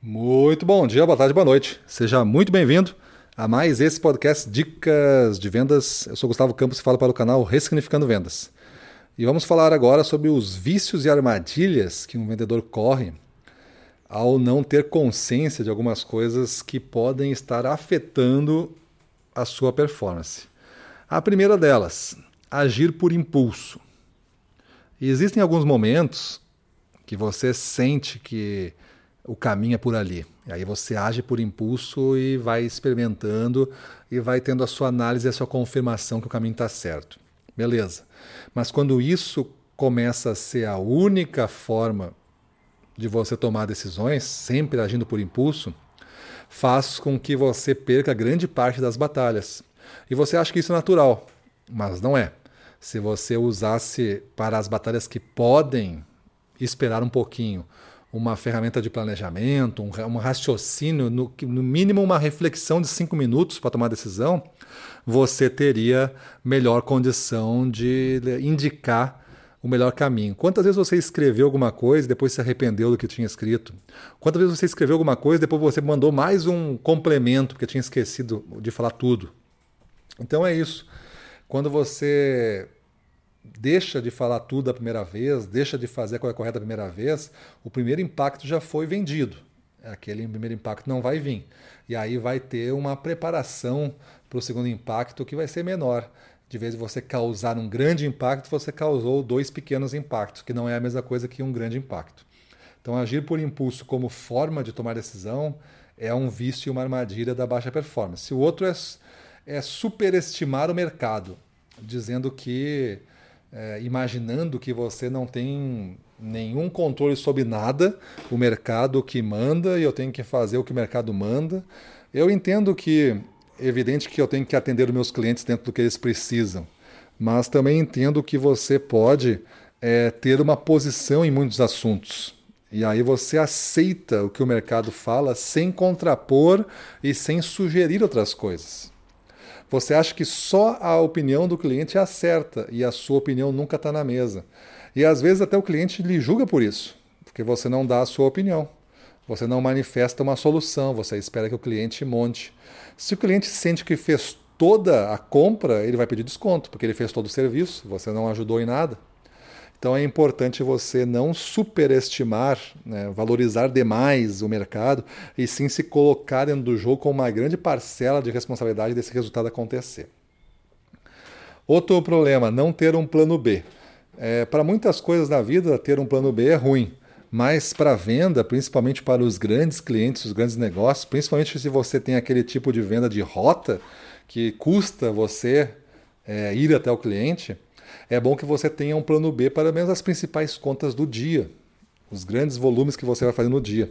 Muito bom dia, boa tarde, boa noite. Seja muito bem-vindo a mais esse podcast Dicas de Vendas. Eu sou Gustavo Campos e falo para o canal Ressignificando Vendas. E vamos falar agora sobre os vícios e armadilhas que um vendedor corre ao não ter consciência de algumas coisas que podem estar afetando a sua performance. A primeira delas, agir por impulso. E existem alguns momentos que você sente que o caminho é por ali. Aí você age por impulso e vai experimentando e vai tendo a sua análise e a sua confirmação que o caminho está certo. Beleza. Mas quando isso começa a ser a única forma de você tomar decisões, sempre agindo por impulso, faz com que você perca grande parte das batalhas. E você acha que isso é natural, mas não é. Se você usasse para as batalhas que podem esperar um pouquinho, uma ferramenta de planejamento, um, um raciocínio, no, no, mínimo uma reflexão de cinco minutos para tomar decisão, você teria melhor condição de indicar o melhor caminho. Quantas vezes você escreveu alguma coisa e depois se arrependeu do que tinha escrito? Quantas vezes você escreveu alguma coisa e depois você mandou mais um complemento porque tinha esquecido de falar tudo? Então é isso. Quando você deixa de falar tudo a primeira vez, deixa de fazer a coisa correta a primeira vez, o primeiro impacto já foi vendido. Aquele primeiro impacto não vai vir. E aí vai ter uma preparação para o segundo impacto que vai ser menor. De vez em você causar um grande impacto, você causou dois pequenos impactos, que não é a mesma coisa que um grande impacto. Então, agir por impulso como forma de tomar decisão é um vício e uma armadilha da baixa performance. O outro é, é superestimar o mercado, dizendo que é, imaginando que você não tem nenhum controle sobre nada, o mercado que manda e eu tenho que fazer o que o mercado manda. Eu entendo que é evidente que eu tenho que atender os meus clientes dentro do que eles precisam, mas também entendo que você pode é, ter uma posição em muitos assuntos. E aí você aceita o que o mercado fala sem contrapor e sem sugerir outras coisas. Você acha que só a opinião do cliente é a certa e a sua opinião nunca está na mesa. E às vezes até o cliente lhe julga por isso, porque você não dá a sua opinião. Você não manifesta uma solução, você espera que o cliente monte. Se o cliente sente que fez toda a compra, ele vai pedir desconto, porque ele fez todo o serviço, você não ajudou em nada. Então é importante você não superestimar, né, valorizar demais o mercado e sim se colocar dentro do jogo com uma grande parcela de responsabilidade desse resultado acontecer. Outro problema, não ter um plano B. É, para muitas coisas na vida, ter um plano B é ruim, mas para venda, principalmente para os grandes clientes, os grandes negócios, principalmente se você tem aquele tipo de venda de rota que custa você é, ir até o cliente, é bom que você tenha um plano B para menos as principais contas do dia, os grandes volumes que você vai fazer no dia.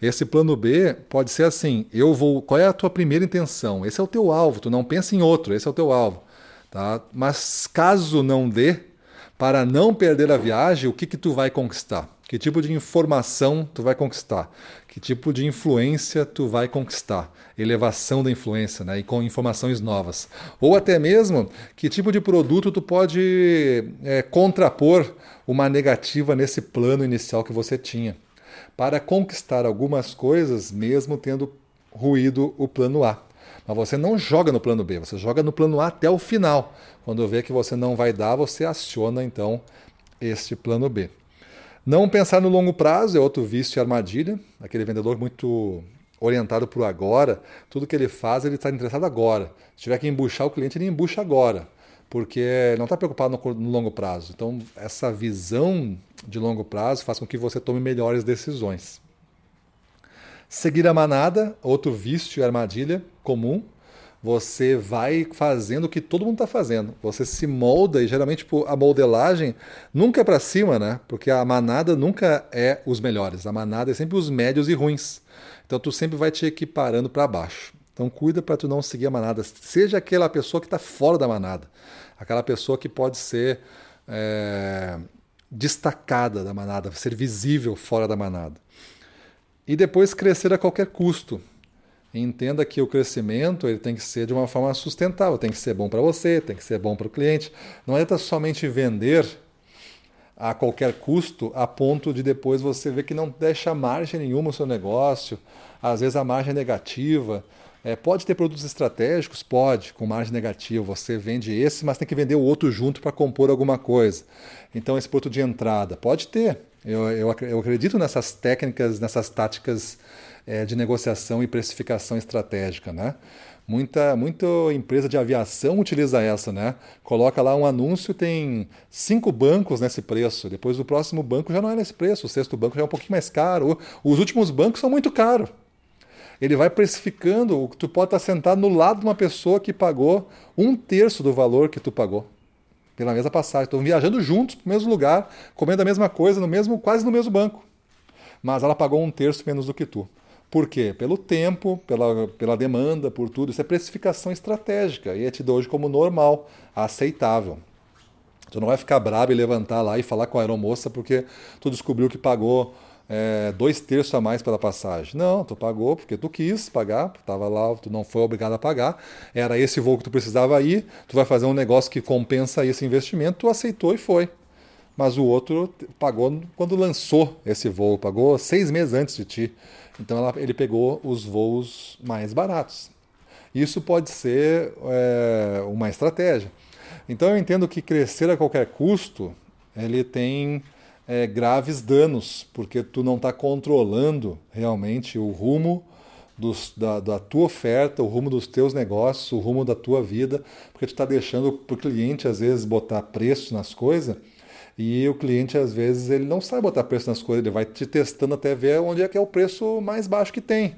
Esse plano B pode ser assim: eu vou. Qual é a tua primeira intenção? Esse é o teu alvo. Tu não pensa em outro. Esse é o teu alvo, tá? Mas caso não dê, para não perder a viagem, o que que tu vai conquistar? Que tipo de informação tu vai conquistar? Que tipo de influência tu vai conquistar? Elevação da influência, né? E com informações novas. Ou até mesmo, que tipo de produto tu pode é, contrapor uma negativa nesse plano inicial que você tinha. Para conquistar algumas coisas, mesmo tendo ruído o plano A. Mas você não joga no plano B, você joga no plano A até o final. Quando vê que você não vai dar, você aciona então este plano B. Não pensar no longo prazo é outro vício e armadilha. Aquele vendedor muito orientado para o agora, tudo que ele faz, ele está interessado agora. Se tiver que embuchar o cliente, ele embucha agora, porque não está preocupado no, no, longo prazo. Então, essa visão de longo prazo faz com que você tome melhores decisões. Seguir a manada, outro vício e armadilha comum você vai fazendo o que todo mundo está fazendo. Você se molda e geralmente tipo, a modelagem nunca é para cima, né? Porque a manada nunca é os melhores. A manada é sempre os médios e ruins. Então tu sempre vai te equiparando para baixo. Então cuida para tu não seguir a manada. Seja aquela pessoa que está fora da manada, aquela pessoa que pode ser é, destacada da manada, ser visível fora da manada. E depois crescer a qualquer custo entenda que o crescimento ele tem que ser de uma forma sustentável, tem que ser bom para você, tem que ser bom para o cliente. Não adianta somente vender a qualquer custo, a ponto de depois você ver que não deixa margem nenhuma o seu negócio, às vezes a margem é negativa. É, pode ter produtos estratégicos? Pode, com margem negativa. Você vende esse, mas tem que vender o outro junto para compor alguma coisa. Então, esse produto de entrada pode ter. Eu, eu, eu acredito nessas técnicas, nessas táticas é, de negociação e precificação estratégica. Né? Muita, muita empresa de aviação utiliza essa, né? Coloca lá um anúncio, tem cinco bancos nesse preço. Depois o próximo banco já não é nesse preço, o sexto banco já é um pouquinho mais caro. Os últimos bancos são muito caros. Ele vai precificando, tu pode estar sentado no lado de uma pessoa que pagou um terço do valor que tu pagou pela mesma passagem. Estão viajando juntos para o mesmo lugar, comendo a mesma coisa, no mesmo, quase no mesmo banco. Mas ela pagou um terço menos do que tu. Por quê? Pelo tempo, pela, pela demanda, por tudo. Isso é precificação estratégica e é tido hoje como normal, aceitável. Tu não vai ficar brabo e levantar lá e falar com a aeromoça porque tu descobriu que pagou é, dois terços a mais pela passagem. Não, tu pagou porque tu quis pagar, estava lá, tu não foi obrigado a pagar. Era esse voo que tu precisava ir, tu vai fazer um negócio que compensa esse investimento, tu aceitou e foi. Mas o outro pagou quando lançou esse voo, pagou seis meses antes de ti. Então ela, ele pegou os voos mais baratos. Isso pode ser é, uma estratégia. Então eu entendo que crescer a qualquer custo ele tem é, graves danos, porque tu não está controlando realmente o rumo dos, da, da, tua oferta, o rumo dos teus negócios, o rumo da tua vida, porque tu está deixando para o cliente às vezes botar preço nas coisas e o cliente, às vezes, ele não sabe botar preço nas coisas, ele vai te testando até ver onde é que é o preço mais baixo que tem.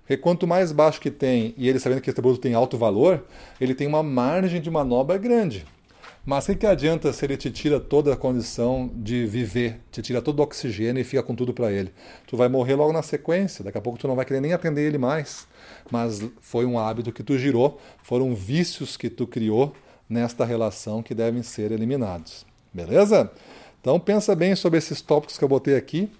Porque quanto mais baixo que tem, e ele sabendo que esse produto tem alto valor, ele tem uma margem de manobra grande. Mas o que, que adianta se ele te tira toda a condição de viver, te tira todo o oxigênio e fica com tudo para ele? Tu vai morrer logo na sequência, daqui a pouco tu não vai querer nem atender ele mais. Mas foi um hábito que tu girou, foram vícios que tu criou nesta relação que devem ser eliminados. Beleza? Então pensa bem sobre esses tópicos que eu botei aqui,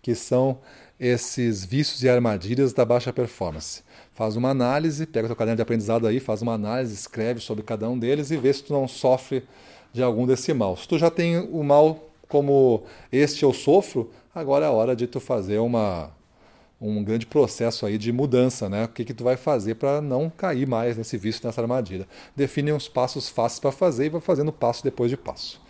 que são esses vícios e armadilhas da baixa performance. Faz uma análise, pega o teu caderno de aprendizado aí, faz uma análise, escreve sobre cada um deles e vê se tu não sofre de algum desse mal. Se tu já tem o mal como este eu sofro, agora é a hora de tu fazer uma um grande processo aí de mudança, né? O que, que tu vai fazer para não cair mais nesse vício, nessa armadilha. Define uns passos fáceis para fazer e vai fazendo passo depois de passo.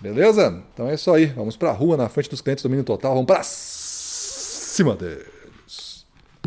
Beleza? Então é isso aí. Vamos para a rua, na frente dos clientes do Mínimo Total. Vamos para cima deles.